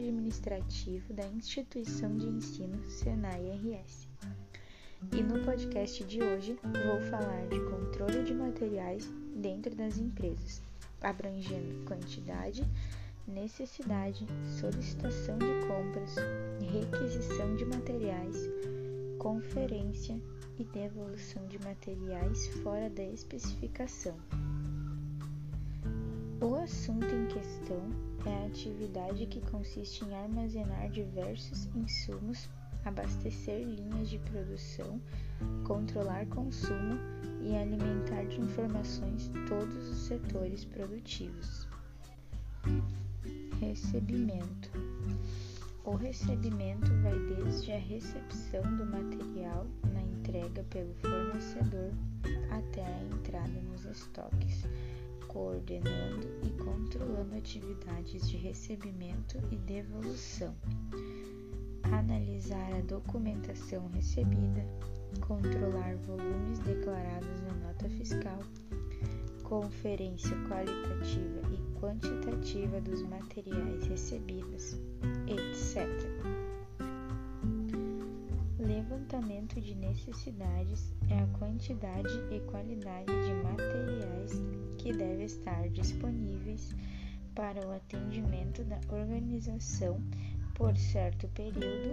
administrativo da instituição de ensino Senai RS. E no podcast de hoje vou falar de controle de materiais dentro das empresas, abrangendo quantidade, necessidade, solicitação de compras, requisição de materiais, conferência e devolução de materiais fora da especificação. O assunto em questão é a atividade que consiste em armazenar diversos insumos, abastecer linhas de produção, controlar consumo e alimentar de informações todos os setores produtivos. Recebimento: O recebimento vai desde a recepção do material na entrega pelo fornecedor até a entrada nos estoques coordenando e controlando atividades de recebimento e devolução, analisar a documentação recebida, controlar volumes declarados na nota fiscal, conferência qualitativa e quantitativa dos materiais recebidos, etc. Levantamento de necessidades é a quantidade e qualidade de materiais que devem estar disponíveis para o atendimento da organização por certo período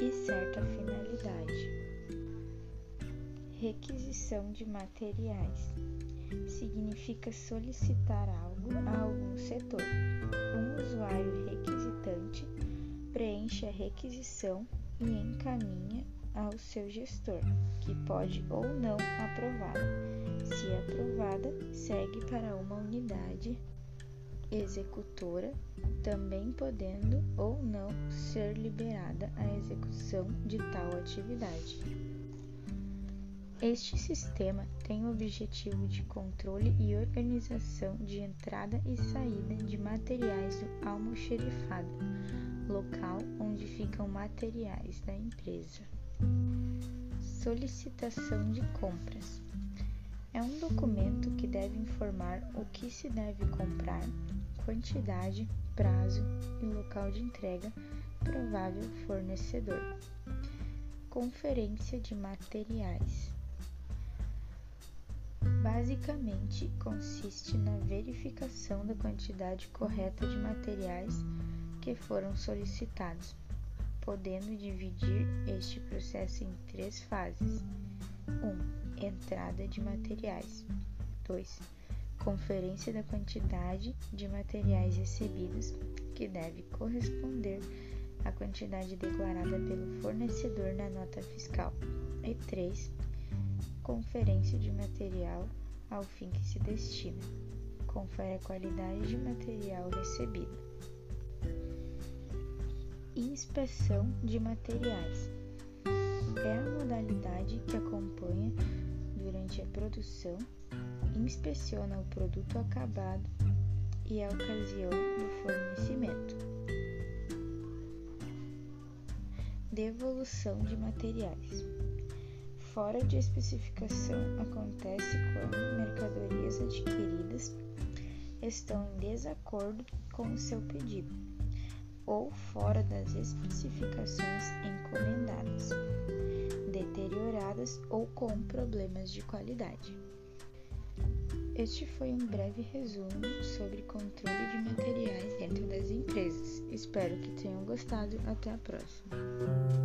e certa finalidade. Requisição de materiais significa solicitar algo a algum setor. Um usuário requisitante preenche a requisição e encaminha ao seu gestor, que pode ou não aprová-la. Se aprovada, segue para uma unidade executora, também podendo ou não ser liberada a execução de tal atividade. Este sistema tem o objetivo de controle e organização de entrada e saída de materiais do almoxerifado, local onde ficam materiais da empresa. Solicitação de compras é um documento que deve informar o que se deve comprar, quantidade, prazo e local de entrega, provável fornecedor. Conferência de materiais. Basicamente, consiste na verificação da quantidade correta de materiais que foram solicitados podendo dividir este processo em três fases: 1. Um, entrada de materiais. 2. Conferência da quantidade de materiais recebidos, que deve corresponder à quantidade declarada pelo fornecedor na nota fiscal. E 3. Conferência de material ao fim que se destina. Confere a qualidade de material recebido inspeção de materiais. É a modalidade que acompanha durante a produção, inspeciona o produto acabado e a ocasião do fornecimento. Devolução de materiais. Fora de especificação acontece quando mercadorias adquiridas estão em desacordo com o seu pedido ou fora das especificações encomendadas, deterioradas ou com problemas de qualidade. Este foi um breve resumo sobre controle de materiais dentro das empresas. Espero que tenham gostado. Até a próxima!